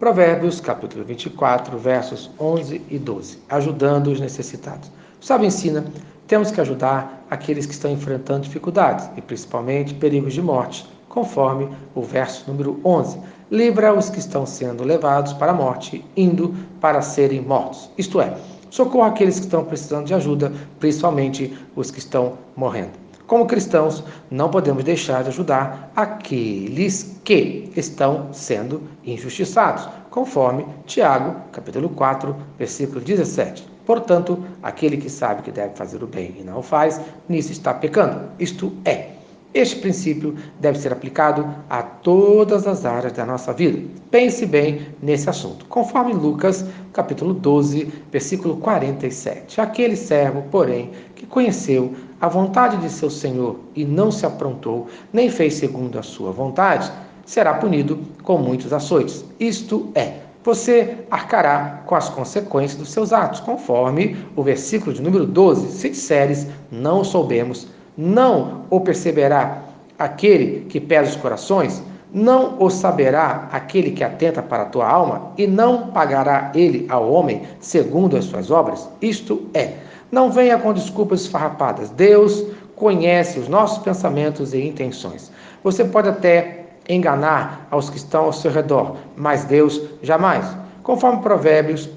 Provérbios, capítulo 24, versos 11 e 12. Ajudando os necessitados. O sábio ensina: temos que ajudar aqueles que estão enfrentando dificuldades e principalmente perigos de morte, conforme o verso número 11. Livra os que estão sendo levados para a morte, indo para serem mortos. Isto é, socorra aqueles que estão precisando de ajuda, principalmente os que estão morrendo. Como cristãos, não podemos deixar de ajudar aqueles que estão sendo injustiçados, conforme Tiago, capítulo 4, versículo 17. Portanto, aquele que sabe que deve fazer o bem e não o faz, nisso está pecando. Isto é, este princípio deve ser aplicado a todas as áreas da nossa vida. Pense bem nesse assunto. Conforme Lucas, capítulo 12, versículo 47. Aquele servo, porém, que conheceu a vontade de seu senhor e não se aprontou, nem fez segundo a sua vontade, será punido com muitos açoites. Isto é, você arcará com as consequências dos seus atos, conforme o versículo de número 12. Se disseres, não soubemos, não o perceberá aquele que pesa os corações? Não o saberá aquele que atenta para a tua alma? E não pagará ele ao homem segundo as suas obras? Isto é, não venha com desculpas esfarrapadas. Deus conhece os nossos pensamentos e intenções. Você pode até enganar aos que estão ao seu redor, mas Deus jamais. Conforme Provérbios,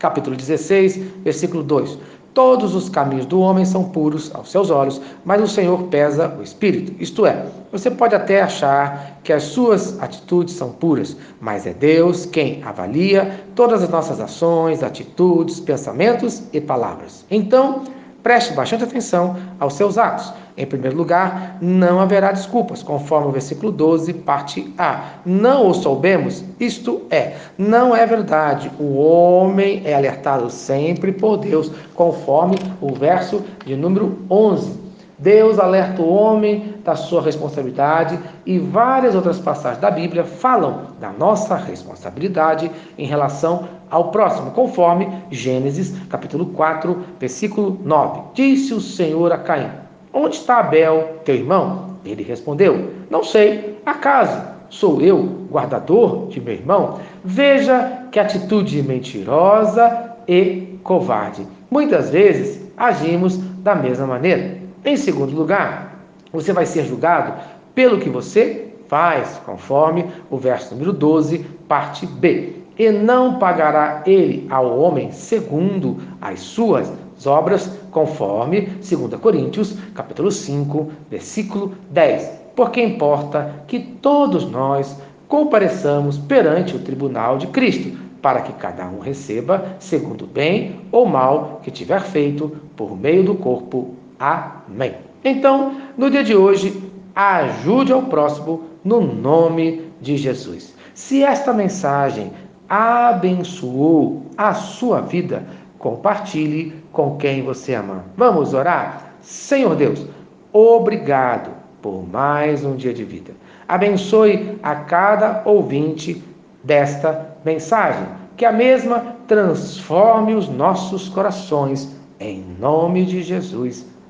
capítulo 16, versículo 2. Todos os caminhos do homem são puros aos seus olhos, mas o Senhor pesa o espírito. Isto é, você pode até achar que as suas atitudes são puras, mas é Deus quem avalia todas as nossas ações, atitudes, pensamentos e palavras. Então, Preste bastante atenção aos seus atos. Em primeiro lugar, não haverá desculpas, conforme o versículo 12, parte A. Não o soubemos, isto é, não é verdade. O homem é alertado sempre por Deus, conforme o verso de número 11. Deus alerta o homem da sua responsabilidade e várias outras passagens da Bíblia falam da nossa responsabilidade em relação ao próximo, conforme Gênesis capítulo 4, versículo 9. Disse o Senhor a Caim: Onde está Abel, teu irmão? Ele respondeu: Não sei, acaso sou eu guardador de meu irmão? Veja que atitude mentirosa e covarde. Muitas vezes agimos da mesma maneira. Em segundo lugar, você vai ser julgado pelo que você faz, conforme o verso número 12, parte B. E não pagará ele ao homem segundo as suas obras, conforme 2 Coríntios, capítulo 5, versículo 10. Porque importa que todos nós compareçamos perante o tribunal de Cristo, para que cada um receba segundo o bem ou mal que tiver feito por meio do corpo Amém. Então, no dia de hoje, ajude ao próximo no nome de Jesus. Se esta mensagem abençoou a sua vida, compartilhe com quem você ama. Vamos orar? Senhor Deus, obrigado por mais um dia de vida. Abençoe a cada ouvinte desta mensagem, que a mesma transforme os nossos corações, em nome de Jesus.